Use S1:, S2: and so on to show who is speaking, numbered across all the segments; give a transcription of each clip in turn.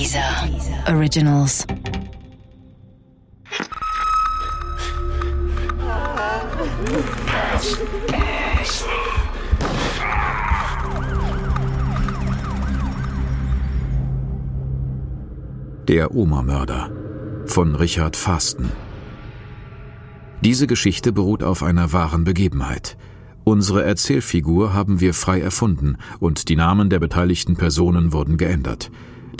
S1: Dieser Originals.
S2: Der Oma-Mörder von Richard Fasten. Diese Geschichte beruht auf einer wahren Begebenheit. Unsere Erzählfigur haben wir frei erfunden und die Namen der beteiligten Personen wurden geändert.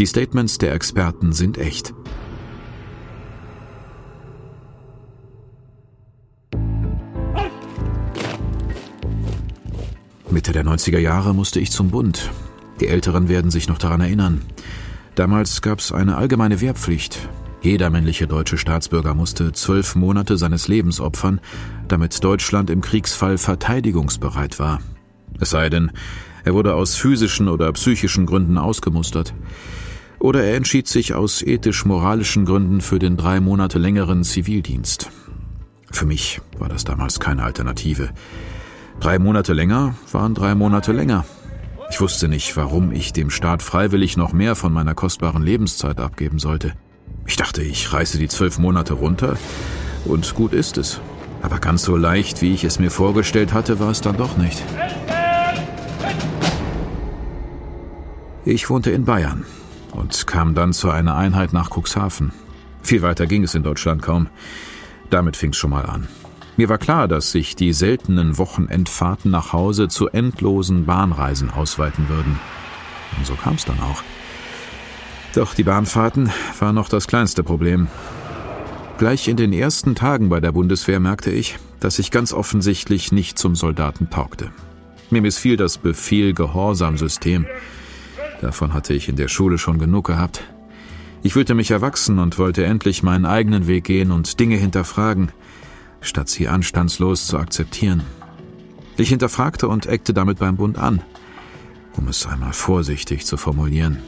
S2: Die Statements der Experten sind echt. Mitte der 90er Jahre musste ich zum Bund. Die Älteren werden sich noch daran erinnern. Damals gab es eine allgemeine Wehrpflicht. Jeder männliche deutsche Staatsbürger musste zwölf Monate seines Lebens opfern, damit Deutschland im Kriegsfall verteidigungsbereit war. Es sei denn, er wurde aus physischen oder psychischen Gründen ausgemustert. Oder er entschied sich aus ethisch-moralischen Gründen für den drei Monate längeren Zivildienst. Für mich war das damals keine Alternative. Drei Monate länger waren drei Monate länger. Ich wusste nicht, warum ich dem Staat freiwillig noch mehr von meiner kostbaren Lebenszeit abgeben sollte. Ich dachte, ich reiße die zwölf Monate runter und gut ist es. Aber ganz so leicht, wie ich es mir vorgestellt hatte, war es dann doch nicht. Ich wohnte in Bayern und kam dann zu einer Einheit nach Cuxhaven. Viel weiter ging es in Deutschland kaum. Damit fing es schon mal an. Mir war klar, dass sich die seltenen Wochenendfahrten nach Hause zu endlosen Bahnreisen ausweiten würden. Und so kam es dann auch. Doch die Bahnfahrten waren noch das kleinste Problem. Gleich in den ersten Tagen bei der Bundeswehr merkte ich, dass ich ganz offensichtlich nicht zum Soldaten taugte. Mir missfiel das Befehl-Gehorsam-System. Davon hatte ich in der Schule schon genug gehabt. Ich fühlte mich erwachsen und wollte endlich meinen eigenen Weg gehen und Dinge hinterfragen, statt sie anstandslos zu akzeptieren. Ich hinterfragte und eckte damit beim Bund an, um es einmal vorsichtig zu formulieren.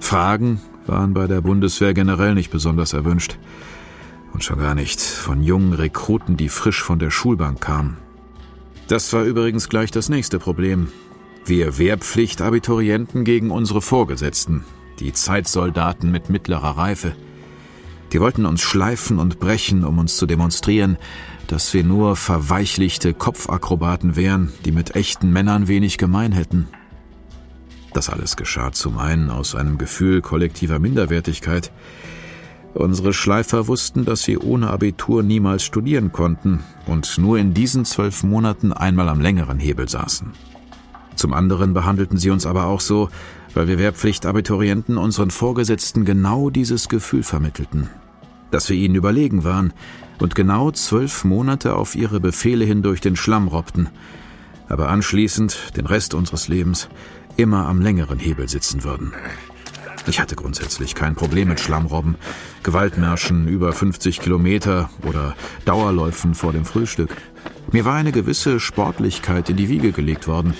S2: Fragen waren bei der Bundeswehr generell nicht besonders erwünscht. Und schon gar nicht von jungen Rekruten, die frisch von der Schulbank kamen. Das war übrigens gleich das nächste Problem. Wir Wehrpflichtabiturienten gegen unsere Vorgesetzten, die Zeitsoldaten mit mittlerer Reife. Die wollten uns schleifen und brechen, um uns zu demonstrieren, dass wir nur verweichlichte Kopfakrobaten wären, die mit echten Männern wenig gemein hätten. Das alles geschah zum einen aus einem Gefühl kollektiver Minderwertigkeit. Unsere Schleifer wussten, dass sie ohne Abitur niemals studieren konnten und nur in diesen zwölf Monaten einmal am längeren Hebel saßen. Zum anderen behandelten sie uns aber auch so, weil wir Wehrpflichtabiturienten unseren Vorgesetzten genau dieses Gefühl vermittelten, dass wir ihnen überlegen waren und genau zwölf Monate auf ihre Befehle hin durch den Schlamm robbten, aber anschließend, den Rest unseres Lebens, immer am längeren Hebel sitzen würden. Ich hatte grundsätzlich kein Problem mit Schlammrobben, Gewaltmärschen über 50 Kilometer oder Dauerläufen vor dem Frühstück. Mir war eine gewisse Sportlichkeit in die Wiege gelegt worden.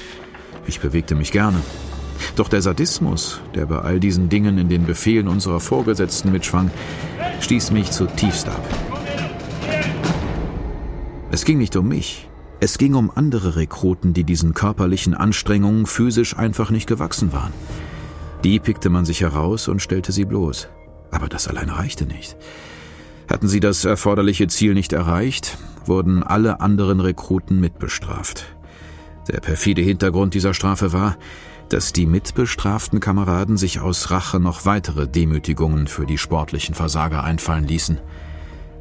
S2: Ich bewegte mich gerne, doch der Sadismus, der bei all diesen Dingen in den Befehlen unserer Vorgesetzten mitschwang, stieß mich zutiefst ab. Es ging nicht um mich. Es ging um andere Rekruten, die diesen körperlichen Anstrengungen physisch einfach nicht gewachsen waren. Die pickte man sich heraus und stellte sie bloß. Aber das allein reichte nicht. Hatten sie das erforderliche Ziel nicht erreicht, wurden alle anderen Rekruten mitbestraft. Der perfide Hintergrund dieser Strafe war, dass die mitbestraften Kameraden sich aus Rache noch weitere Demütigungen für die sportlichen Versager einfallen ließen.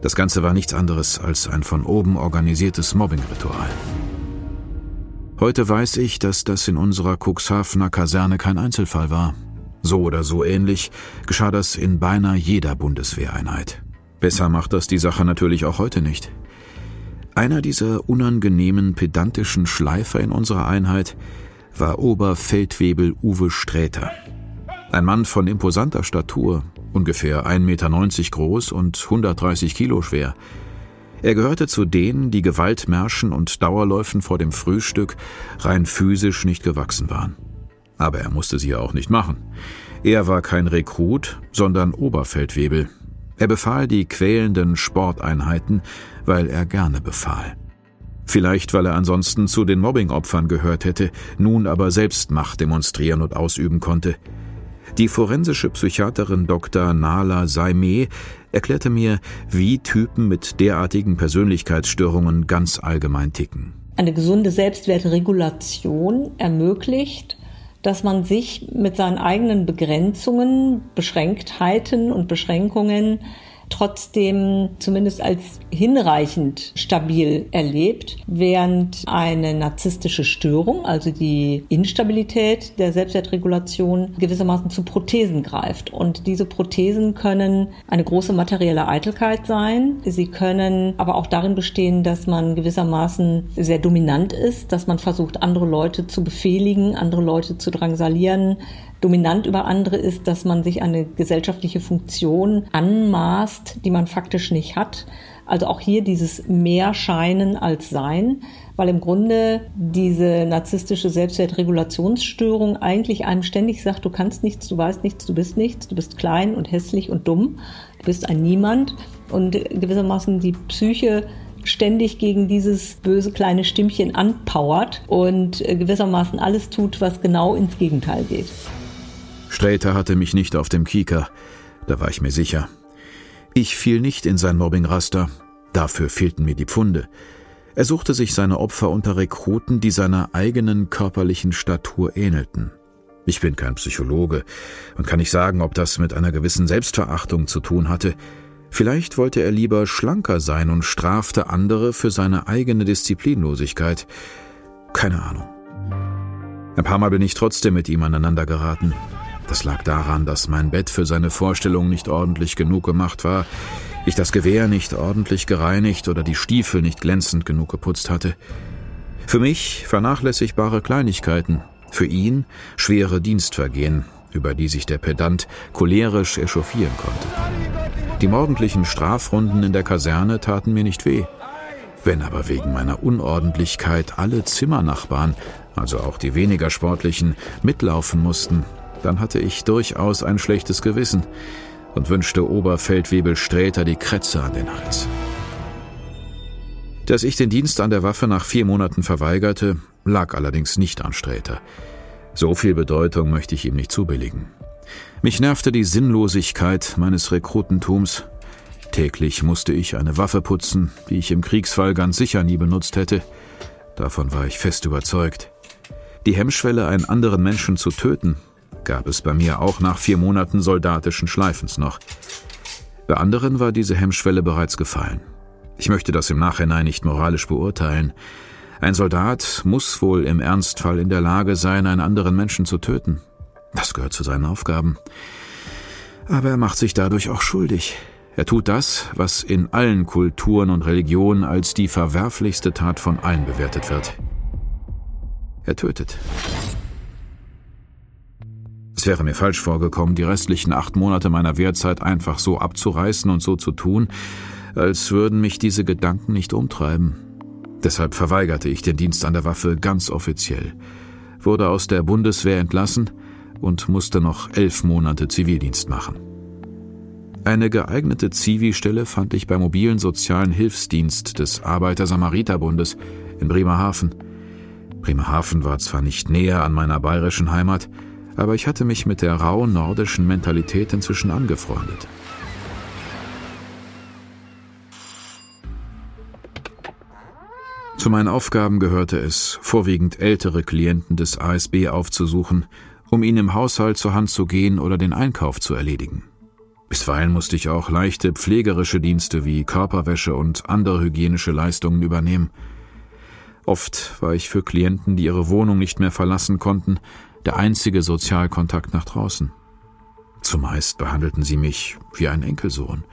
S2: Das Ganze war nichts anderes als ein von oben organisiertes Mobbingritual. Heute weiß ich, dass das in unserer Cuxhavener Kaserne kein Einzelfall war. So oder so ähnlich geschah das in beinahe jeder Bundeswehreinheit. Besser macht das die Sache natürlich auch heute nicht. Einer dieser unangenehmen, pedantischen Schleifer in unserer Einheit war Oberfeldwebel Uwe Sträter. Ein Mann von imposanter Statur, ungefähr 1,90 Meter groß und 130 Kilo schwer. Er gehörte zu denen, die Gewaltmärschen und Dauerläufen vor dem Frühstück rein physisch nicht gewachsen waren. Aber er musste sie ja auch nicht machen. Er war kein Rekrut, sondern Oberfeldwebel. Er befahl die quälenden Sporteinheiten, weil er gerne befahl. Vielleicht, weil er ansonsten zu den Mobbingopfern gehört hätte, nun aber selbst Macht demonstrieren und ausüben konnte. Die forensische Psychiaterin Dr. Nala Saimeh erklärte mir, wie Typen mit derartigen Persönlichkeitsstörungen ganz allgemein ticken.
S3: Eine gesunde Selbstwertregulation ermöglicht, dass man sich mit seinen eigenen Begrenzungen, Beschränktheiten und Beschränkungen trotzdem zumindest als hinreichend stabil erlebt, während eine narzisstische Störung, also die Instabilität der Selbstwertregulation, gewissermaßen zu Prothesen greift. Und diese Prothesen können eine große materielle Eitelkeit sein. Sie können aber auch darin bestehen, dass man gewissermaßen sehr dominant ist, dass man versucht, andere Leute zu befehligen, andere Leute zu drangsalieren, dominant über andere ist, dass man sich eine gesellschaftliche Funktion anmaßt, die man faktisch nicht hat. Also auch hier dieses mehr Scheinen als Sein, weil im Grunde diese narzisstische Selbstwertregulationsstörung eigentlich einem ständig sagt, du kannst nichts, du weißt nichts, du bist nichts, du bist klein und hässlich und dumm, du bist ein Niemand und gewissermaßen die Psyche ständig gegen dieses böse kleine Stimmchen anpowert und gewissermaßen alles tut, was genau ins Gegenteil geht.
S2: Sträter hatte mich nicht auf dem Kieker, da war ich mir sicher. Ich fiel nicht in sein Mobbingraster, dafür fehlten mir die Pfunde. Er suchte sich seine Opfer unter Rekruten, die seiner eigenen körperlichen Statur ähnelten. Ich bin kein Psychologe und kann nicht sagen, ob das mit einer gewissen Selbstverachtung zu tun hatte. Vielleicht wollte er lieber schlanker sein und strafte andere für seine eigene Disziplinlosigkeit. Keine Ahnung. Ein paar Mal bin ich trotzdem mit ihm aneinander geraten. Das lag daran, dass mein Bett für seine Vorstellung nicht ordentlich genug gemacht war, ich das Gewehr nicht ordentlich gereinigt oder die Stiefel nicht glänzend genug geputzt hatte. Für mich vernachlässigbare Kleinigkeiten, für ihn schwere Dienstvergehen, über die sich der Pedant cholerisch echauffieren konnte. Die morgendlichen Strafrunden in der Kaserne taten mir nicht weh. Wenn aber wegen meiner Unordentlichkeit alle Zimmernachbarn, also auch die weniger sportlichen, mitlaufen mussten, dann hatte ich durchaus ein schlechtes Gewissen und wünschte Oberfeldwebel Sträter die Krätze an den Hals. Dass ich den Dienst an der Waffe nach vier Monaten verweigerte, lag allerdings nicht an Sträter. So viel Bedeutung möchte ich ihm nicht zubilligen. Mich nervte die Sinnlosigkeit meines Rekrutentums. Täglich musste ich eine Waffe putzen, die ich im Kriegsfall ganz sicher nie benutzt hätte. Davon war ich fest überzeugt. Die Hemmschwelle, einen anderen Menschen zu töten, gab es bei mir auch nach vier Monaten soldatischen Schleifens noch. Bei anderen war diese Hemmschwelle bereits gefallen. Ich möchte das im Nachhinein nicht moralisch beurteilen. Ein Soldat muss wohl im Ernstfall in der Lage sein, einen anderen Menschen zu töten. Das gehört zu seinen Aufgaben. Aber er macht sich dadurch auch schuldig. Er tut das, was in allen Kulturen und Religionen als die verwerflichste Tat von allen bewertet wird. Er tötet. Es wäre mir falsch vorgekommen, die restlichen acht Monate meiner Wehrzeit einfach so abzureißen und so zu tun, als würden mich diese Gedanken nicht umtreiben. Deshalb verweigerte ich den Dienst an der Waffe ganz offiziell, wurde aus der Bundeswehr entlassen und musste noch elf Monate Zivildienst machen. Eine geeignete Zivi-Stelle fand ich beim mobilen sozialen Hilfsdienst des Arbeiter-Samariter-Bundes in Bremerhaven. Bremerhaven war zwar nicht näher an meiner bayerischen Heimat, aber ich hatte mich mit der rauen nordischen Mentalität inzwischen angefreundet. Zu meinen Aufgaben gehörte es, vorwiegend ältere Klienten des ASB aufzusuchen, um ihnen im Haushalt zur Hand zu gehen oder den Einkauf zu erledigen. Bisweilen musste ich auch leichte pflegerische Dienste wie Körperwäsche und andere hygienische Leistungen übernehmen. Oft war ich für Klienten, die ihre Wohnung nicht mehr verlassen konnten, der einzige Sozialkontakt nach draußen. Zumeist behandelten sie mich wie ein Enkelsohn.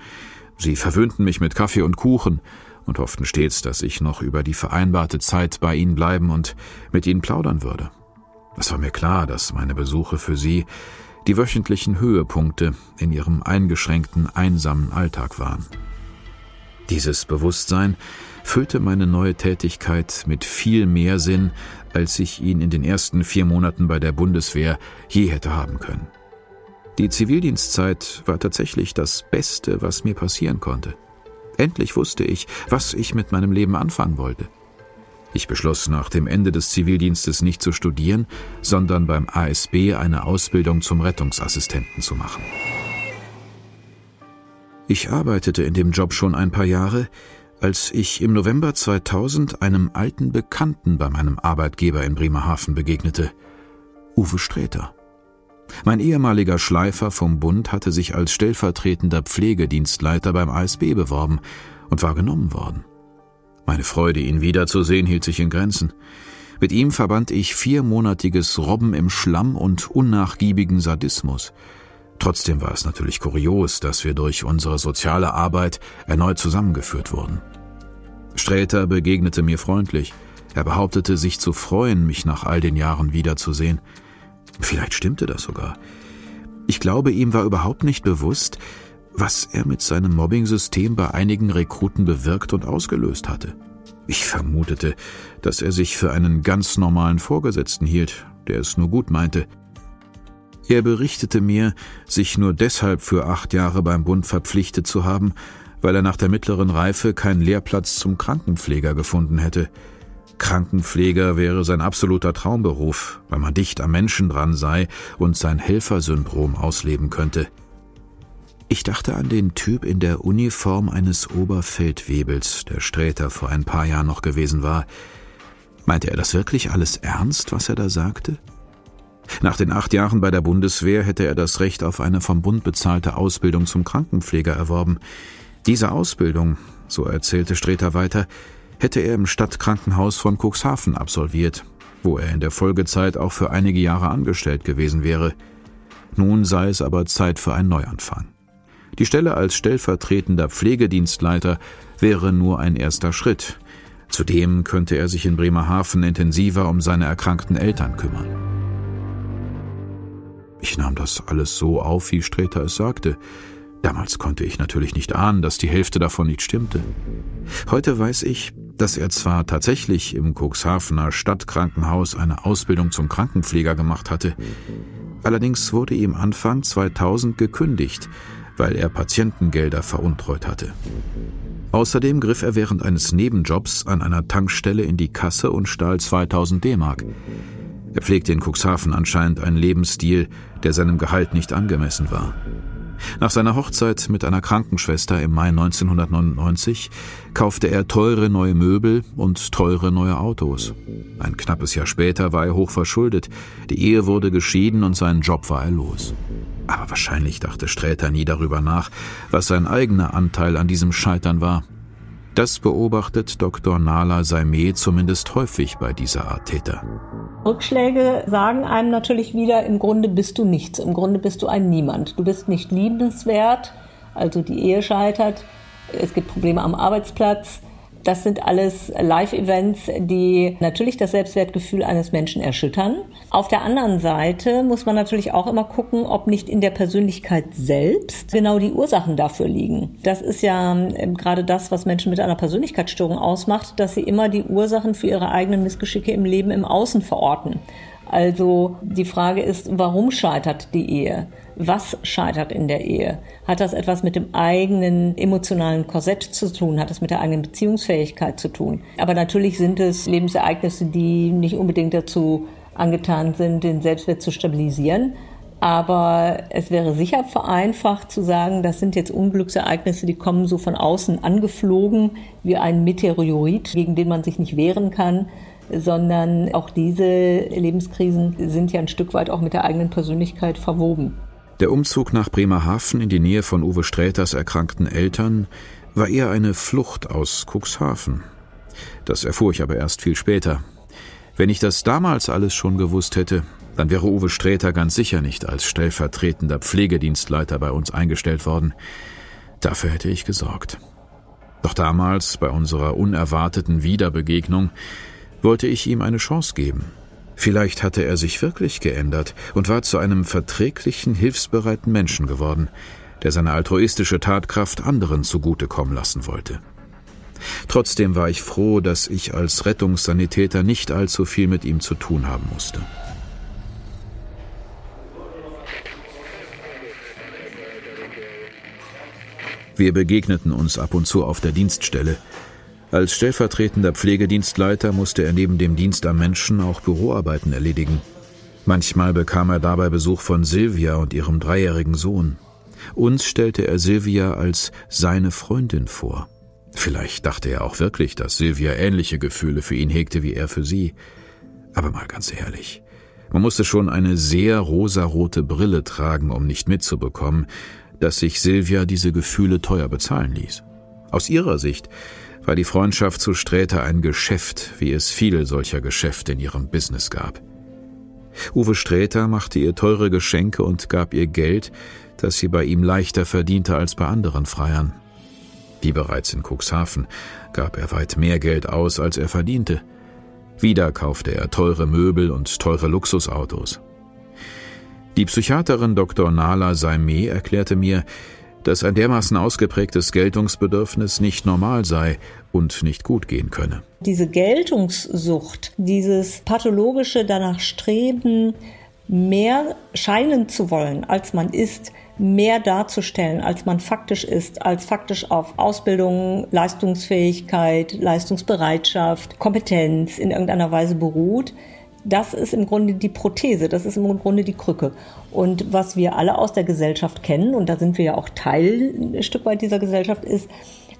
S2: Sie verwöhnten mich mit Kaffee und Kuchen und hofften stets, dass ich noch über die vereinbarte Zeit bei ihnen bleiben und mit ihnen plaudern würde. Es war mir klar, dass meine Besuche für sie die wöchentlichen Höhepunkte in ihrem eingeschränkten, einsamen Alltag waren. Dieses Bewusstsein füllte meine neue Tätigkeit mit viel mehr Sinn, als ich ihn in den ersten vier Monaten bei der Bundeswehr je hätte haben können. Die Zivildienstzeit war tatsächlich das Beste, was mir passieren konnte. Endlich wusste ich, was ich mit meinem Leben anfangen wollte. Ich beschloss nach dem Ende des Zivildienstes nicht zu studieren, sondern beim ASB eine Ausbildung zum Rettungsassistenten zu machen. Ich arbeitete in dem Job schon ein paar Jahre, als ich im November 2000 einem alten Bekannten bei meinem Arbeitgeber in Bremerhaven begegnete, Uwe Sträter. Mein ehemaliger Schleifer vom Bund hatte sich als stellvertretender Pflegedienstleiter beim ASB beworben und war genommen worden. Meine Freude, ihn wiederzusehen, hielt sich in Grenzen. Mit ihm verband ich viermonatiges Robben im Schlamm und unnachgiebigen Sadismus. Trotzdem war es natürlich kurios, dass wir durch unsere soziale Arbeit erneut zusammengeführt wurden. Sträter begegnete mir freundlich. Er behauptete, sich zu freuen, mich nach all den Jahren wiederzusehen. Vielleicht stimmte das sogar. Ich glaube, ihm war überhaupt nicht bewusst, was er mit seinem Mobbing-System bei einigen Rekruten bewirkt und ausgelöst hatte. Ich vermutete, dass er sich für einen ganz normalen Vorgesetzten hielt, der es nur gut meinte. Er berichtete mir, sich nur deshalb für acht Jahre beim Bund verpflichtet zu haben, weil er nach der mittleren Reife keinen Lehrplatz zum Krankenpfleger gefunden hätte. Krankenpfleger wäre sein absoluter Traumberuf, weil man dicht am Menschen dran sei und sein Helfersyndrom ausleben könnte. Ich dachte an den Typ in der Uniform eines Oberfeldwebels, der Sträter vor ein paar Jahren noch gewesen war. Meinte er das wirklich alles ernst, was er da sagte? Nach den acht Jahren bei der Bundeswehr hätte er das Recht auf eine vom Bund bezahlte Ausbildung zum Krankenpfleger erworben. Diese Ausbildung, so erzählte Sträter weiter, hätte er im Stadtkrankenhaus von Cuxhaven absolviert, wo er in der Folgezeit auch für einige Jahre angestellt gewesen wäre. Nun sei es aber Zeit für einen Neuanfang. Die Stelle als stellvertretender Pflegedienstleiter wäre nur ein erster Schritt. Zudem könnte er sich in Bremerhaven intensiver um seine erkrankten Eltern kümmern. Ich nahm das alles so auf, wie Sträter es sagte. Damals konnte ich natürlich nicht ahnen, dass die Hälfte davon nicht stimmte. Heute weiß ich, dass er zwar tatsächlich im Cuxhavener Stadtkrankenhaus eine Ausbildung zum Krankenpfleger gemacht hatte, allerdings wurde ihm Anfang 2000 gekündigt, weil er Patientengelder veruntreut hatte. Außerdem griff er während eines Nebenjobs an einer Tankstelle in die Kasse und stahl 2000 D-Mark. Er pflegte in Cuxhaven anscheinend einen Lebensstil, der seinem Gehalt nicht angemessen war. Nach seiner Hochzeit mit einer Krankenschwester im Mai 1999 kaufte er teure neue Möbel und teure neue Autos. Ein knappes Jahr später war er hoch verschuldet, die Ehe wurde geschieden und seinen Job war er los. Aber wahrscheinlich dachte Sträter nie darüber nach, was sein eigener Anteil an diesem Scheitern war. Das beobachtet Dr. Nala Saimeh zumindest häufig bei dieser Art Täter.
S3: Rückschläge sagen einem natürlich wieder, im Grunde bist du nichts, im Grunde bist du ein Niemand. Du bist nicht liebenswert, also die Ehe scheitert, es gibt Probleme am Arbeitsplatz, das sind alles Live-Events, die natürlich das Selbstwertgefühl eines Menschen erschüttern. Auf der anderen Seite muss man natürlich auch immer gucken, ob nicht in der Persönlichkeit selbst genau die Ursachen dafür liegen. Das ist ja ähm, gerade das, was Menschen mit einer Persönlichkeitsstörung ausmacht, dass sie immer die Ursachen für ihre eigenen Missgeschicke im Leben im Außen verorten. Also die Frage ist, warum scheitert die Ehe? Was scheitert in der Ehe? Hat das etwas mit dem eigenen emotionalen Korsett zu tun? Hat es mit der eigenen Beziehungsfähigkeit zu tun? Aber natürlich sind es Lebensereignisse, die nicht unbedingt dazu angetan sind, den Selbstwert zu stabilisieren. Aber es wäre sicher vereinfacht zu sagen, das sind jetzt Unglücksereignisse, die kommen so von außen angeflogen wie ein Meteorit, gegen den man sich nicht wehren kann, sondern auch diese Lebenskrisen sind ja ein Stück weit auch mit der eigenen Persönlichkeit verwoben.
S2: Der Umzug nach Bremerhaven in die Nähe von Uwe Sträters erkrankten Eltern war eher eine Flucht aus Cuxhaven. Das erfuhr ich aber erst viel später. Wenn ich das damals alles schon gewusst hätte, dann wäre Uwe Sträter ganz sicher nicht als stellvertretender Pflegedienstleiter bei uns eingestellt worden. Dafür hätte ich gesorgt. Doch damals, bei unserer unerwarteten Wiederbegegnung, wollte ich ihm eine Chance geben. Vielleicht hatte er sich wirklich geändert und war zu einem verträglichen, hilfsbereiten Menschen geworden, der seine altruistische Tatkraft anderen zugutekommen lassen wollte. Trotzdem war ich froh, dass ich als Rettungssanitäter nicht allzu viel mit ihm zu tun haben musste. Wir begegneten uns ab und zu auf der Dienststelle, Als stellvertretender Pflegedienstleiter musste er neben dem Dienst am Menschen auch Büroarbeiten erledigen. Manchmal bekam er dabei Besuch von Silvia und ihrem dreijährigen Sohn. Uns stellte er Silvia als seine Freundin vor. Vielleicht dachte er auch wirklich, dass Silvia ähnliche Gefühle für ihn hegte wie er für sie. Aber mal ganz ehrlich, man musste schon eine sehr rosarote Brille tragen, um nicht mitzubekommen, dass sich Silvia diese Gefühle teuer bezahlen ließ. Aus ihrer Sicht war die Freundschaft zu Sträter ein Geschäft, wie es viele solcher Geschäfte in ihrem Business gab. Uwe Sträter machte ihr teure Geschenke und gab ihr Geld, das sie bei ihm leichter verdiente als bei anderen Freiern. Wie bereits in Cuxhaven gab er weit mehr Geld aus, als er verdiente. Wieder kaufte er teure Möbel und teure Luxusautos. Die Psychiaterin Dr. Nala Saime erklärte mir, dass ein dermaßen ausgeprägtes Geltungsbedürfnis nicht normal sei und nicht gut gehen könne.
S3: Diese Geltungssucht, dieses pathologische danach Streben, mehr scheinen zu wollen, als man ist, mehr darzustellen, als man faktisch ist, als faktisch auf Ausbildung, Leistungsfähigkeit, Leistungsbereitschaft, Kompetenz in irgendeiner Weise beruht, das ist im Grunde die Prothese, das ist im Grunde die Krücke. Und was wir alle aus der Gesellschaft kennen, und da sind wir ja auch Teil ein Stück weit dieser Gesellschaft, ist,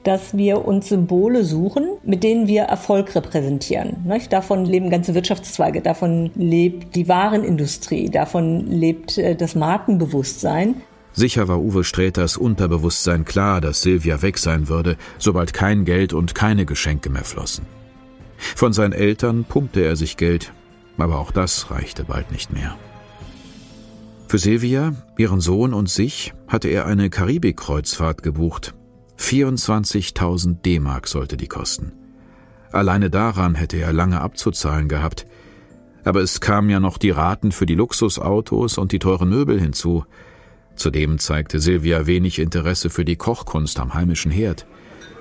S3: dass wir uns Symbole suchen, mit denen wir Erfolg repräsentieren. Davon leben ganze Wirtschaftszweige, davon lebt die Warenindustrie, davon lebt äh, das Markenbewusstsein.
S2: Sicher war Uwe Sträters Unterbewusstsein klar, dass Silvia weg sein würde, sobald kein Geld und keine Geschenke mehr flossen. Von seinen Eltern pumpte er sich Geld, aber auch das reichte bald nicht mehr. Für Silvia, ihren Sohn und sich hatte er eine Karibikkreuzfahrt gebucht. 24.000 D-Mark sollte die kosten. Alleine daran hätte er lange abzuzahlen gehabt. Aber es kamen ja noch die Raten für die Luxusautos und die teuren Möbel hinzu. Zudem zeigte Silvia wenig Interesse für die Kochkunst am heimischen Herd.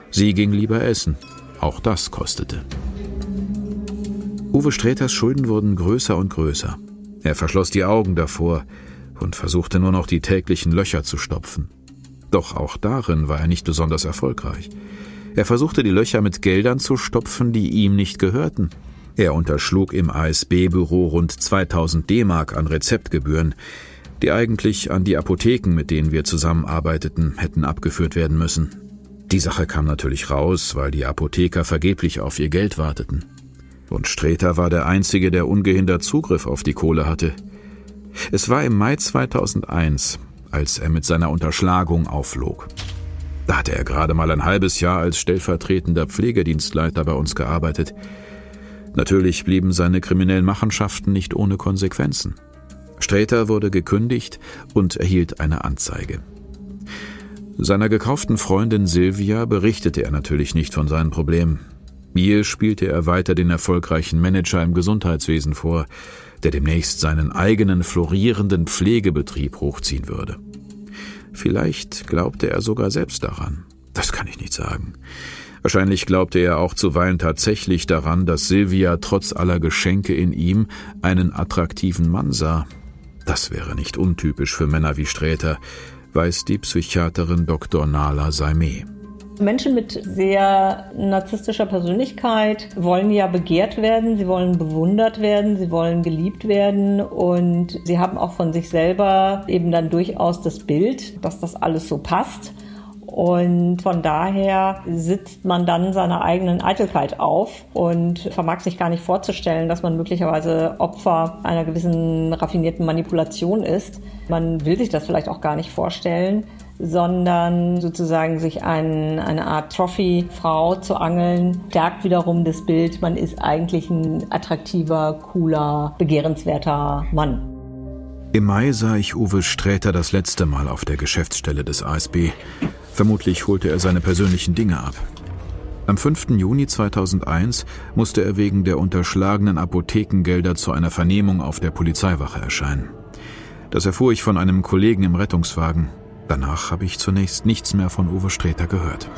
S2: Sie ging lieber essen. Auch das kostete. Uwe Sträters Schulden wurden größer und größer. Er verschloss die Augen davor und versuchte nur noch die täglichen Löcher zu stopfen. Doch auch darin war er nicht besonders erfolgreich. Er versuchte die Löcher mit Geldern zu stopfen, die ihm nicht gehörten. Er unterschlug im ASB-Büro rund 2000 D-Mark an Rezeptgebühren, die eigentlich an die Apotheken, mit denen wir zusammenarbeiteten, hätten abgeführt werden müssen. Die Sache kam natürlich raus, weil die Apotheker vergeblich auf ihr Geld warteten und Streter war der Einzige, der ungehindert Zugriff auf die Kohle hatte. Es war im Mai 2001, als er mit seiner Unterschlagung aufflog. Da hatte er gerade mal ein halbes Jahr als stellvertretender Pflegedienstleiter bei uns gearbeitet. Natürlich blieben seine kriminellen Machenschaften nicht ohne Konsequenzen. Sträter wurde gekündigt und erhielt eine Anzeige. Seiner gekauften Freundin Silvia berichtete er natürlich nicht von seinen Problemen. Mir spielte er weiter den erfolgreichen Manager im Gesundheitswesen vor, der demnächst seinen eigenen florierenden Pflegebetrieb hochziehen würde. Vielleicht glaubte er sogar selbst daran. Das kann ich nicht sagen. Wahrscheinlich glaubte er auch zuweilen tatsächlich daran, dass Silvia trotz aller Geschenke in ihm einen attraktiven Mann sah. Das wäre nicht untypisch für Männer wie Sträter, weiß die Psychiaterin Dr. Nala Saime.
S3: Menschen mit sehr narzisstischer Persönlichkeit wollen ja begehrt werden, sie wollen bewundert werden, sie wollen geliebt werden und sie haben auch von sich selber eben dann durchaus das Bild, dass das alles so passt. Und von daher sitzt man dann seiner eigenen Eitelkeit auf und vermag sich gar nicht vorzustellen, dass man möglicherweise Opfer einer gewissen raffinierten Manipulation ist. Man will sich das vielleicht auch gar nicht vorstellen sondern sozusagen sich ein, eine Art Trophy-Frau zu angeln, stärkt wiederum das Bild, man ist eigentlich ein attraktiver, cooler, begehrenswerter Mann.
S2: Im Mai sah ich Uwe Sträter das letzte Mal auf der Geschäftsstelle des ASB. Vermutlich holte er seine persönlichen Dinge ab. Am 5. Juni 2001 musste er wegen der unterschlagenen Apothekengelder zu einer Vernehmung auf der Polizeiwache erscheinen. Das erfuhr ich von einem Kollegen im Rettungswagen. Danach habe ich zunächst nichts mehr von Uwe Sträter gehört.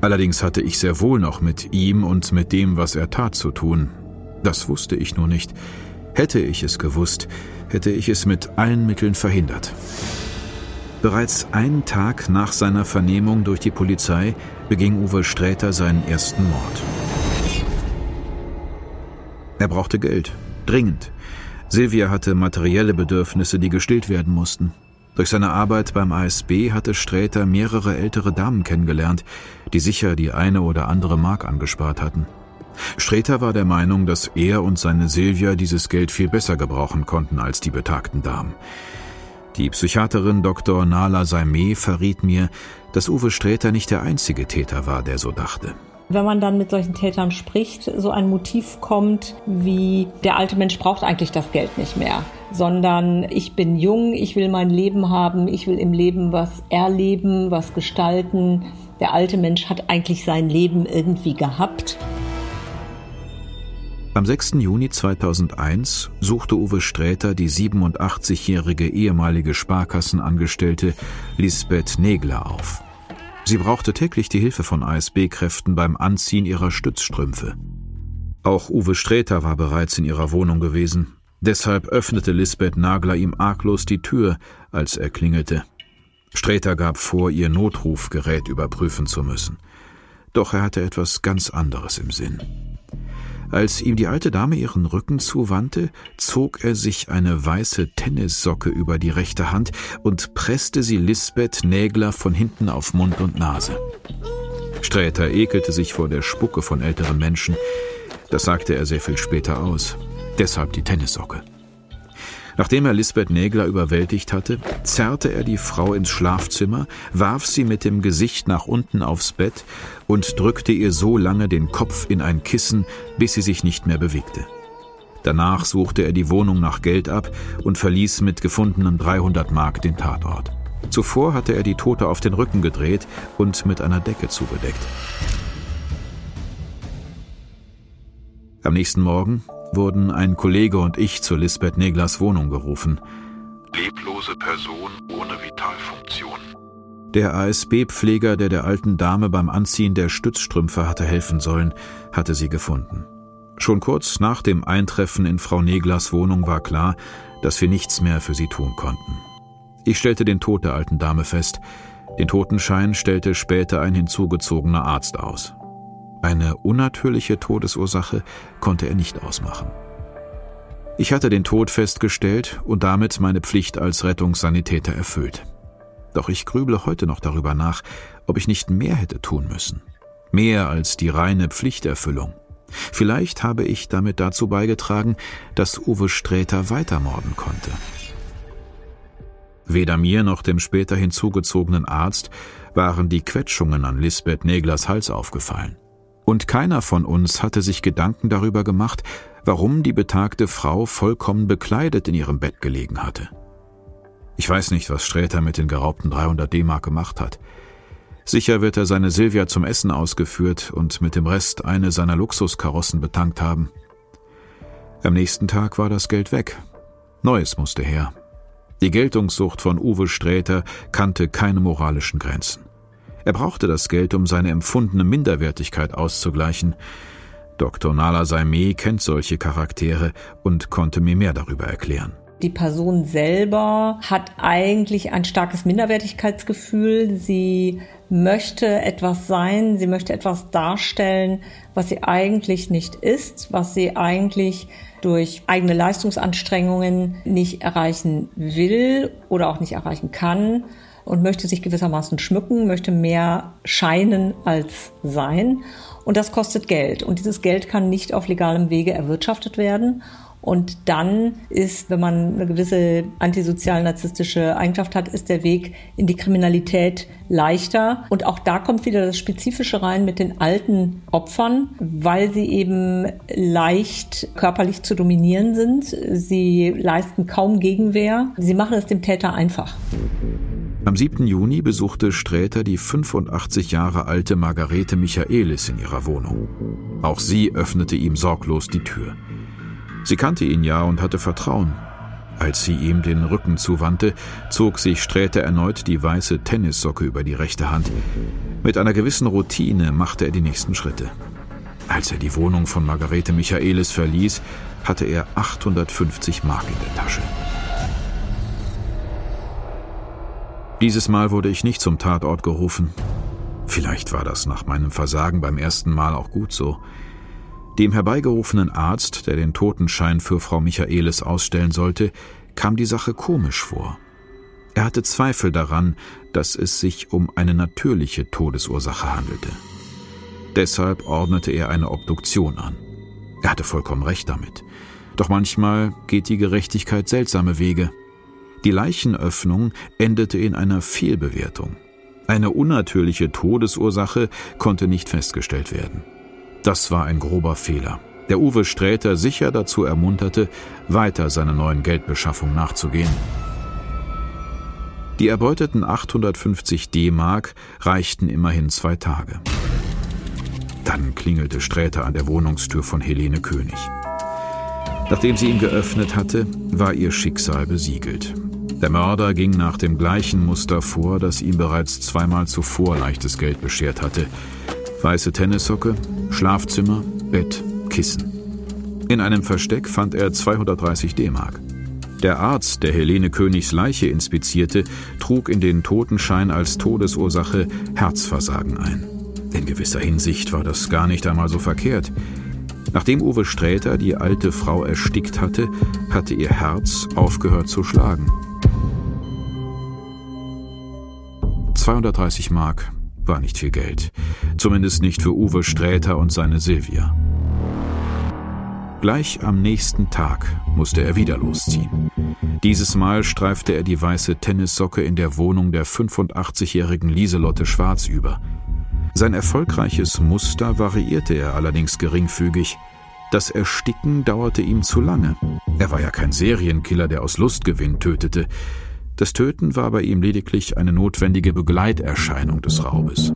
S2: Allerdings hatte ich sehr wohl noch mit ihm und mit dem, was er tat, zu tun. Das wusste ich nur nicht. Hätte ich es gewusst, hätte ich es mit allen Mitteln verhindert. Bereits einen Tag nach seiner Vernehmung durch die Polizei beging Uwe Sträter seinen ersten Mord. Er brauchte Geld, dringend. Silvia hatte materielle Bedürfnisse, die gestillt werden mussten. Durch seine Arbeit beim ASB hatte Sträter mehrere ältere Damen kennengelernt, die sicher die eine oder andere Mark angespart hatten. Sträter war der Meinung, dass er und seine Silvia dieses Geld viel besser gebrauchen konnten als die betagten Damen. Die Psychiaterin Dr. Nala Saimeh verriet mir, dass Uwe Sträter nicht der einzige Täter war, der so dachte.
S3: Wenn man dann mit solchen Tätern spricht, so ein Motiv kommt wie, der alte Mensch braucht eigentlich das Geld nicht mehr, sondern ich bin jung, ich will mein Leben haben, ich will im Leben was erleben, was gestalten. Der alte Mensch hat eigentlich sein Leben irgendwie gehabt.
S2: Am 6. Juni 2001 suchte Uwe Sträter die 87-jährige ehemalige Sparkassenangestellte Lisbeth Negler auf. Sie brauchte täglich die Hilfe von ASB-Kräften beim Anziehen ihrer Stützstrümpfe. Auch Uwe Sträter war bereits in ihrer Wohnung gewesen. Deshalb öffnete Lisbeth Nagler ihm arglos die Tür, als er klingelte. Sträter gab vor, ihr Notrufgerät überprüfen zu müssen. Doch er hatte etwas ganz anderes im Sinn. Als ihm die alte Dame ihren Rücken zuwandte, zog er sich eine weiße Tennissocke über die rechte Hand und presste sie Lisbeth Nägler von hinten auf Mund und Nase. Sträter ekelte sich vor der Spucke von älteren Menschen. Das sagte er sehr viel später aus. Deshalb die Tennissocke. Nachdem er Lisbeth Nägler überwältigt hatte, zerrte er die Frau ins Schlafzimmer, warf sie mit dem Gesicht nach unten aufs Bett und drückte ihr so lange den Kopf in ein Kissen, bis sie sich nicht mehr bewegte. Danach suchte er die Wohnung nach Geld ab und verließ mit gefundenen 300 Mark den Tatort. Zuvor hatte er die Tote auf den Rücken gedreht und mit einer Decke zugedeckt. Am nächsten Morgen wurden ein Kollege und ich zu Lisbeth Neglers Wohnung gerufen.
S4: Leblose Person ohne Vitalfunktion.
S2: Der ASB-Pfleger, der der alten Dame beim Anziehen der Stützstrümpfe hatte helfen sollen, hatte sie gefunden. Schon kurz nach dem Eintreffen in Frau Neglers Wohnung war klar, dass wir nichts mehr für sie tun konnten. Ich stellte den Tod der alten Dame fest. Den Totenschein stellte später ein hinzugezogener Arzt aus. Eine unnatürliche Todesursache konnte er nicht ausmachen. Ich hatte den Tod festgestellt und damit meine Pflicht als Rettungssanitäter erfüllt. Doch ich grüble heute noch darüber nach, ob ich nicht mehr hätte tun müssen. Mehr als die reine Pflichterfüllung. Vielleicht habe ich damit dazu beigetragen, dass Uwe Sträter weitermorden konnte. Weder mir noch dem später hinzugezogenen Arzt waren die Quetschungen an Lisbeth Neglers Hals aufgefallen. Und keiner von uns hatte sich Gedanken darüber gemacht, warum die betagte Frau vollkommen bekleidet in ihrem Bett gelegen hatte. Ich weiß nicht, was Sträter mit den geraubten 300 D-Mark gemacht hat. Sicher wird er seine Silvia zum Essen ausgeführt und mit dem Rest eine seiner Luxuskarossen betankt haben. Am nächsten Tag war das Geld weg. Neues musste her. Die Geltungssucht von Uwe Sträter kannte keine moralischen Grenzen. Er brauchte das Geld, um seine empfundene Minderwertigkeit auszugleichen. Dr. Nala Saimeh kennt solche Charaktere und konnte mir mehr darüber erklären.
S3: Die Person selber hat eigentlich ein starkes Minderwertigkeitsgefühl. Sie möchte etwas sein, sie möchte etwas darstellen, was sie eigentlich nicht ist, was sie eigentlich durch eigene Leistungsanstrengungen nicht erreichen will oder auch nicht erreichen kann und möchte sich gewissermaßen schmücken, möchte mehr scheinen als sein. Und das kostet Geld. Und dieses Geld kann nicht auf legalem Wege erwirtschaftet werden. Und dann ist, wenn man eine gewisse antisozial-narzisstische Eigenschaft hat, ist der Weg in die Kriminalität leichter. Und auch da kommt wieder das Spezifische rein mit den alten Opfern, weil sie eben leicht körperlich zu dominieren sind. Sie leisten kaum Gegenwehr. Sie machen es dem Täter einfach.
S2: Am 7. Juni besuchte Sträter die 85 Jahre alte Margarete Michaelis in ihrer Wohnung. Auch sie öffnete ihm sorglos die Tür. Sie kannte ihn ja und hatte Vertrauen. Als sie ihm den Rücken zuwandte, zog sich Sträter erneut die weiße Tennissocke über die rechte Hand. Mit einer gewissen Routine machte er die nächsten Schritte. Als er die Wohnung von Margarete Michaelis verließ, hatte er 850 Mark in der Tasche. Dieses Mal wurde ich nicht zum Tatort gerufen. Vielleicht war das nach meinem Versagen beim ersten Mal auch gut so. Dem herbeigerufenen Arzt, der den Totenschein für Frau Michaelis ausstellen sollte, kam die Sache komisch vor. Er hatte Zweifel daran, dass es sich um eine natürliche Todesursache handelte. Deshalb ordnete er eine Obduktion an. Er hatte vollkommen recht damit. Doch manchmal geht die Gerechtigkeit seltsame Wege. Die Leichenöffnung endete in einer Fehlbewertung. Eine unnatürliche Todesursache konnte nicht festgestellt werden. Das war ein grober Fehler, der Uwe Sträter sicher dazu ermunterte, weiter seiner neuen Geldbeschaffung nachzugehen. Die erbeuteten 850 D-Mark reichten immerhin zwei Tage. Dann klingelte Sträter an der Wohnungstür von Helene König. Nachdem sie ihn geöffnet hatte, war ihr Schicksal besiegelt. Der Mörder ging nach dem gleichen Muster vor, das ihm bereits zweimal zuvor leichtes Geld beschert hatte. Weiße Tennissocke, Schlafzimmer, Bett, Kissen. In einem Versteck fand er 230 D-Mark. Der Arzt, der Helene Königs Leiche inspizierte, trug in den Totenschein als Todesursache Herzversagen ein. In gewisser Hinsicht war das gar nicht einmal so verkehrt. Nachdem Uwe Sträter die alte Frau erstickt hatte, hatte ihr Herz aufgehört zu schlagen. 230 Mark war nicht viel Geld. Zumindest nicht für Uwe Sträter und seine Silvia. Gleich am nächsten Tag musste er wieder losziehen. Dieses Mal streifte er die weiße Tennissocke in der Wohnung der 85-jährigen Lieselotte Schwarz über. Sein erfolgreiches Muster variierte er allerdings geringfügig. Das Ersticken dauerte ihm zu lange. Er war ja kein Serienkiller, der aus Lustgewinn tötete. Das Töten war bei ihm lediglich eine notwendige Begleiterscheinung des Raubes.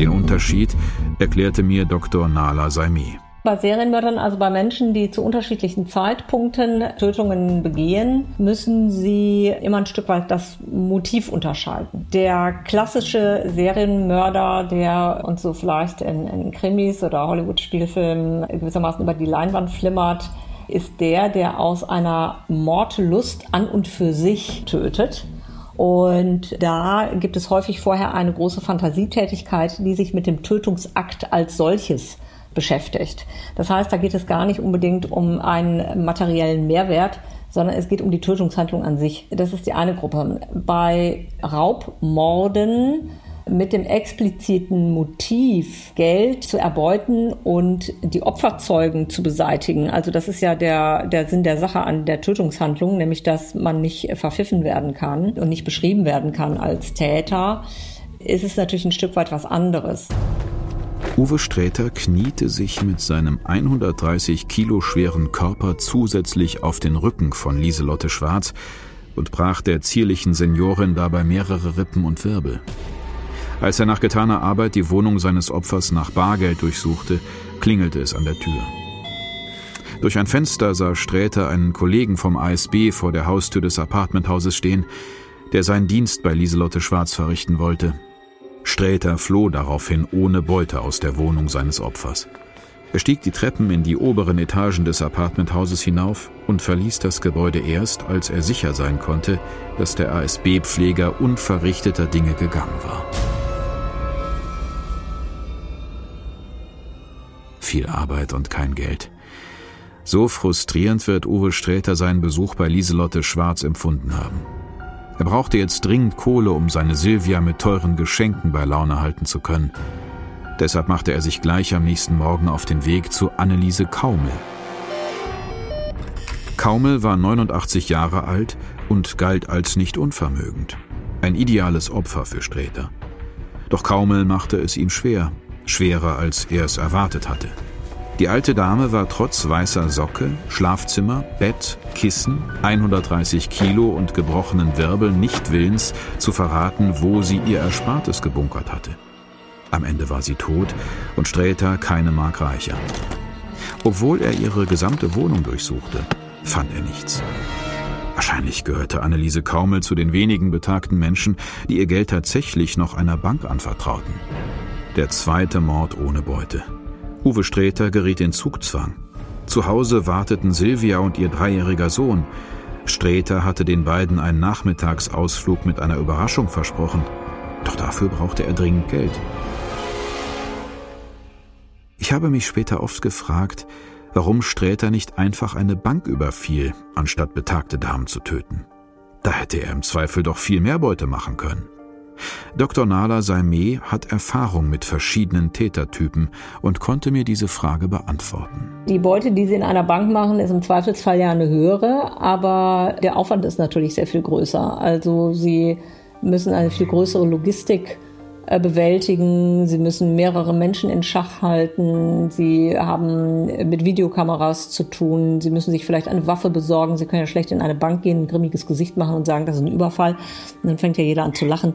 S2: Den Unterschied erklärte mir Dr. Nala Saimi.
S3: Bei Serienmördern, also bei Menschen, die zu unterschiedlichen Zeitpunkten Tötungen begehen, müssen sie immer ein Stück weit das Motiv unterscheiden. Der klassische Serienmörder, der uns so vielleicht in, in Krimis oder Hollywood-Spielfilmen gewissermaßen über die Leinwand flimmert, ist der, der aus einer Mordlust an und für sich tötet. Und da gibt es häufig vorher eine große Fantasietätigkeit, die sich mit dem Tötungsakt als solches beschäftigt. Das heißt, da geht es gar nicht unbedingt um einen materiellen Mehrwert, sondern es geht um die Tötungshandlung an sich. Das ist die eine Gruppe. Bei Raubmorden mit dem expliziten Motiv, Geld zu erbeuten und die Opferzeugen zu beseitigen. Also das ist ja der, der Sinn der Sache an der Tötungshandlung, nämlich dass man nicht verpfiffen werden kann und nicht beschrieben werden kann als Täter, ist es natürlich ein Stück weit was anderes.
S2: Uwe Sträter kniete sich mit seinem 130 Kilo schweren Körper zusätzlich auf den Rücken von Lieselotte Schwarz und brach der zierlichen Seniorin dabei mehrere Rippen und Wirbel. Als er nach getaner Arbeit die Wohnung seines Opfers nach Bargeld durchsuchte, klingelte es an der Tür. Durch ein Fenster sah Sträter einen Kollegen vom ASB vor der Haustür des Apartmenthauses stehen, der seinen Dienst bei Lieselotte Schwarz verrichten wollte. Sträter floh daraufhin ohne Beute aus der Wohnung seines Opfers. Er stieg die Treppen in die oberen Etagen des Apartmenthauses hinauf und verließ das Gebäude erst, als er sicher sein konnte, dass der ASB-Pfleger unverrichteter Dinge gegangen war. Viel Arbeit und kein Geld. So frustrierend wird Uwe Sträter seinen Besuch bei Lieselotte Schwarz empfunden haben. Er brauchte jetzt dringend Kohle, um seine Silvia mit teuren Geschenken bei Laune halten zu können. Deshalb machte er sich gleich am nächsten Morgen auf den Weg zu Anneliese Kaumel. Kaumel war 89 Jahre alt und galt als nicht unvermögend. Ein ideales Opfer für Sträter. Doch Kaumel machte es ihm schwer schwerer als er es erwartet hatte. Die alte Dame war trotz weißer Socke, Schlafzimmer, Bett, Kissen, 130 Kilo und gebrochenen Wirbeln nicht willens zu verraten, wo sie ihr Erspartes gebunkert hatte. Am Ende war sie tot und Sträter keine Mark reicher. Obwohl er ihre gesamte Wohnung durchsuchte, fand er nichts. Wahrscheinlich gehörte Anneliese Kaumel zu den wenigen betagten Menschen, die ihr Geld tatsächlich noch einer Bank anvertrauten. Der zweite Mord ohne Beute. Uwe Sträter geriet in Zugzwang. Zu Hause warteten Silvia und ihr dreijähriger Sohn. Streter hatte den beiden einen Nachmittagsausflug mit einer Überraschung versprochen. Doch dafür brauchte er dringend Geld. Ich habe mich später oft gefragt, warum Sträter nicht einfach eine Bank überfiel, anstatt betagte Damen zu töten. Da hätte er im Zweifel doch viel mehr Beute machen können. Dr. Nala Saimé hat Erfahrung mit verschiedenen Tätertypen und konnte mir diese Frage beantworten.
S3: Die Beute, die Sie in einer Bank machen, ist im Zweifelsfall ja eine höhere, aber der Aufwand ist natürlich sehr viel größer. Also Sie müssen eine viel größere Logistik bewältigen. Sie müssen mehrere Menschen in Schach halten. Sie haben mit Videokameras zu tun. Sie müssen sich vielleicht eine Waffe besorgen. Sie können ja schlecht in eine Bank gehen, ein grimmiges Gesicht machen und sagen, das ist ein Überfall. Und dann fängt ja jeder an zu lachen.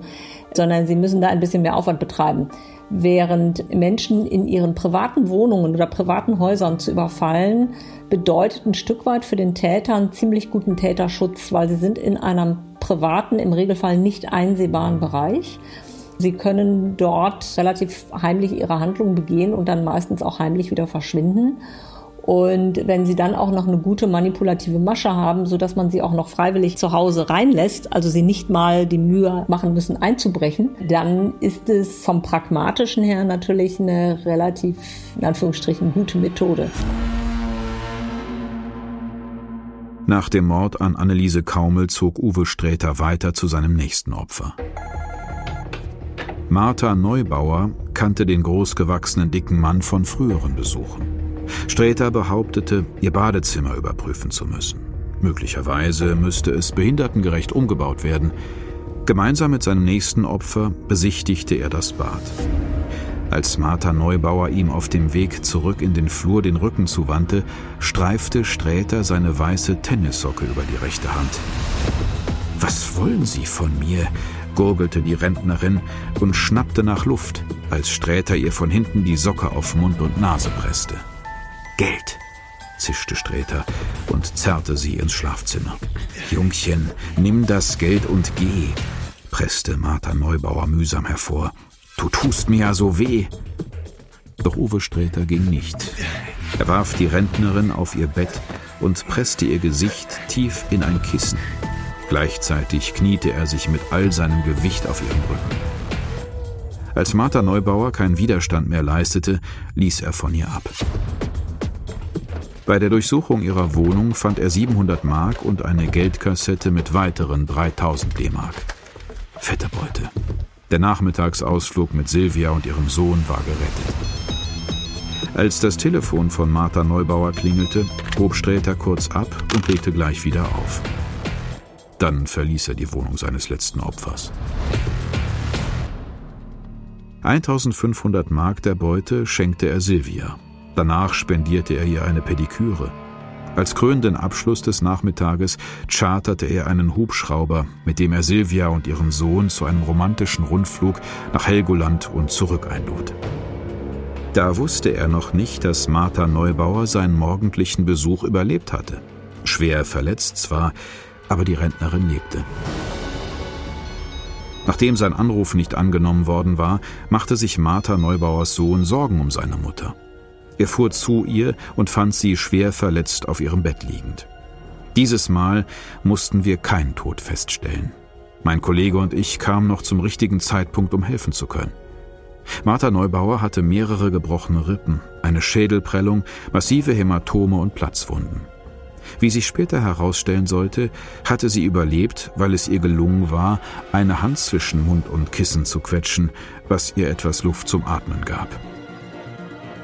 S3: Sondern sie müssen da ein bisschen mehr Aufwand betreiben. Während Menschen in ihren privaten Wohnungen oder privaten Häusern zu überfallen, bedeutet ein Stück weit für den Täter einen ziemlich guten Täterschutz, weil sie sind in einem privaten, im Regelfall nicht einsehbaren Bereich. Sie können dort relativ heimlich ihre Handlungen begehen und dann meistens auch heimlich wieder verschwinden. Und wenn sie dann auch noch eine gute manipulative Masche haben, so dass man sie auch noch freiwillig zu Hause reinlässt, also sie nicht mal die Mühe machen müssen einzubrechen, dann ist es vom pragmatischen her natürlich eine relativ, in Anführungsstrichen, gute Methode.
S2: Nach dem Mord an Anneliese Kaumel zog Uwe Sträter weiter zu seinem nächsten Opfer. Martha Neubauer kannte den großgewachsenen dicken Mann von früheren Besuchen. Sträter behauptete, ihr Badezimmer überprüfen zu müssen. Möglicherweise müsste es behindertengerecht umgebaut werden. Gemeinsam mit seinem nächsten Opfer besichtigte er das Bad. Als Martha Neubauer ihm auf dem Weg zurück in den Flur den Rücken zuwandte, streifte Sträter seine weiße Tennissocke über die rechte Hand. Was wollen Sie von mir? Gurgelte die Rentnerin und schnappte nach Luft, als Sträter ihr von hinten die Socke auf Mund und Nase presste. Geld, zischte Sträter und zerrte sie ins Schlafzimmer. Jungchen, nimm das Geld und geh, presste Martha Neubauer mühsam hervor. Du tust mir ja so weh. Doch Uwe Sträter ging nicht. Er warf die Rentnerin auf ihr Bett und presste ihr Gesicht tief in ein Kissen. Gleichzeitig kniete er sich mit all seinem Gewicht auf ihren Rücken. Als Martha Neubauer keinen Widerstand mehr leistete, ließ er von ihr ab. Bei der Durchsuchung ihrer Wohnung fand er 700 Mark und eine Geldkassette mit weiteren 3000 D-Mark. Fette Beute. Der Nachmittagsausflug mit Silvia und ihrem Sohn war gerettet. Als das Telefon von Martha Neubauer klingelte, hob Sträter kurz ab und legte gleich wieder auf. Dann verließ er die Wohnung seines letzten Opfers. 1500 Mark der Beute schenkte er Silvia. Danach spendierte er ihr eine Pediküre. Als krönenden Abschluss des Nachmittages charterte er einen Hubschrauber, mit dem er Silvia und ihren Sohn zu einem romantischen Rundflug nach Helgoland und zurück einlud. Da wusste er noch nicht, dass Martha Neubauer seinen morgendlichen Besuch überlebt hatte. Schwer verletzt zwar, aber die Rentnerin lebte. Nachdem sein Anruf nicht angenommen worden war, machte sich Martha Neubauers Sohn Sorgen um seine Mutter. Er fuhr zu ihr und fand sie schwer verletzt auf ihrem Bett liegend. Dieses Mal mussten wir keinen Tod feststellen. Mein Kollege und ich kamen noch zum richtigen Zeitpunkt, um helfen zu können. Martha Neubauer hatte mehrere gebrochene Rippen, eine Schädelprellung, massive Hämatome und Platzwunden. Wie sich später herausstellen sollte, hatte sie überlebt, weil es ihr gelungen war, eine Hand zwischen Mund und Kissen zu quetschen, was ihr etwas Luft zum Atmen gab.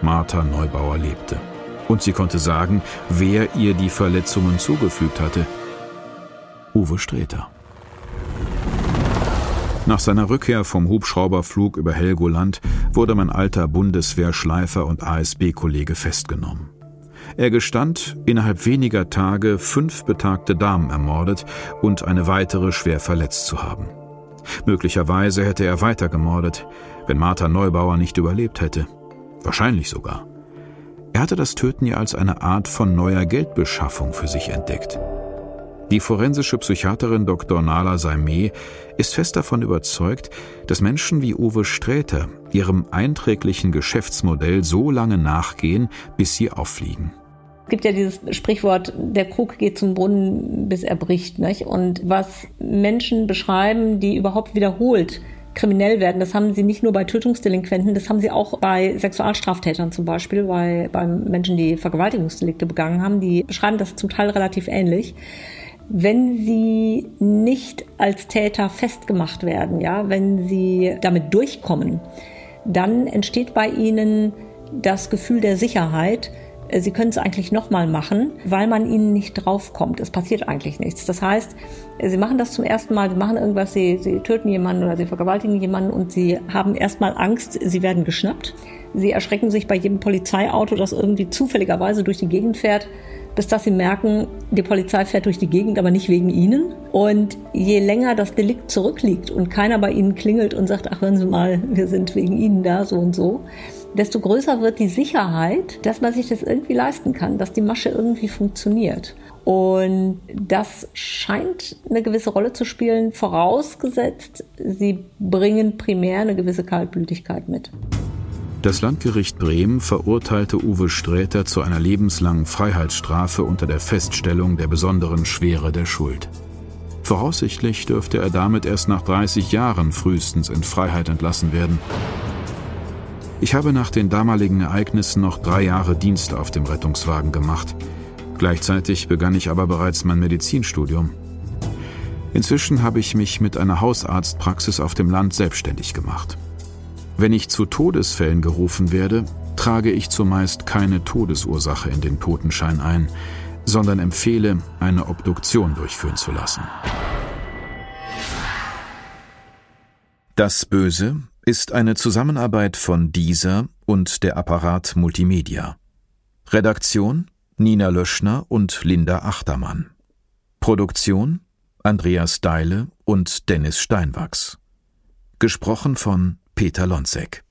S2: Martha Neubauer lebte. Und sie konnte sagen, wer ihr die Verletzungen zugefügt hatte. Uwe Streter. Nach seiner Rückkehr vom Hubschrauberflug über Helgoland wurde mein alter Bundeswehrschleifer und ASB-Kollege festgenommen. Er gestand, innerhalb weniger Tage fünf betagte Damen ermordet und eine weitere schwer verletzt zu haben. Möglicherweise hätte er weiter gemordet, wenn Martha Neubauer nicht überlebt hätte. Wahrscheinlich sogar. Er hatte das Töten ja als eine Art von neuer Geldbeschaffung für sich entdeckt. Die forensische Psychiaterin Dr. Nala Saimé ist fest davon überzeugt, dass Menschen wie Uwe Sträter ihrem einträglichen Geschäftsmodell so lange nachgehen, bis sie auffliegen.
S3: Es gibt ja dieses Sprichwort, der Krug geht zum Brunnen, bis er bricht. Nicht? Und was Menschen beschreiben, die überhaupt wiederholt kriminell werden. Das haben sie nicht nur bei Tötungsdelinquenten, das haben sie auch bei Sexualstraftätern zum Beispiel, bei, bei Menschen, die Vergewaltigungsdelikte begangen haben. Die beschreiben das zum Teil relativ ähnlich. Wenn sie nicht als Täter festgemacht werden, ja, wenn sie damit durchkommen, dann entsteht bei ihnen das Gefühl der Sicherheit, sie können es eigentlich nochmal machen, weil man ihnen nicht draufkommt. Es passiert eigentlich nichts. Das heißt, äh, sie machen das zum ersten Mal, sie machen irgendwas, sie, sie töten jemanden oder sie vergewaltigen jemanden und sie haben erstmal Angst, sie werden geschnappt. Sie erschrecken sich bei jedem Polizeiauto, das irgendwie zufälligerweise durch die Gegend fährt, bis dass sie merken, die Polizei fährt durch die Gegend, aber nicht wegen ihnen. Und je länger das Delikt zurückliegt und keiner bei ihnen klingelt und sagt, ach hören Sie mal, wir sind wegen Ihnen da, so und so, desto größer wird die Sicherheit, dass man sich das irgendwie leisten kann, dass die Masche irgendwie funktioniert. Und das scheint eine gewisse Rolle zu spielen, vorausgesetzt, sie bringen primär eine gewisse Kaltblütigkeit mit.
S2: Das Landgericht Bremen verurteilte Uwe Sträter zu einer lebenslangen Freiheitsstrafe unter der Feststellung der besonderen Schwere der Schuld. Voraussichtlich dürfte er damit erst nach 30 Jahren frühestens in Freiheit entlassen werden. Ich habe nach den damaligen Ereignissen noch drei Jahre Dienst auf dem Rettungswagen gemacht. Gleichzeitig begann ich aber bereits mein Medizinstudium. Inzwischen habe ich mich mit einer Hausarztpraxis auf dem Land selbstständig gemacht. Wenn ich zu Todesfällen gerufen werde, trage ich zumeist keine Todesursache in den Totenschein ein, sondern empfehle, eine Obduktion durchführen zu lassen. Das Böse ist eine Zusammenarbeit von dieser und der Apparat Multimedia. Redaktion Nina Löschner und Linda Achtermann. Produktion Andreas Deile und Dennis Steinwachs. Gesprochen von Peter Lonzek.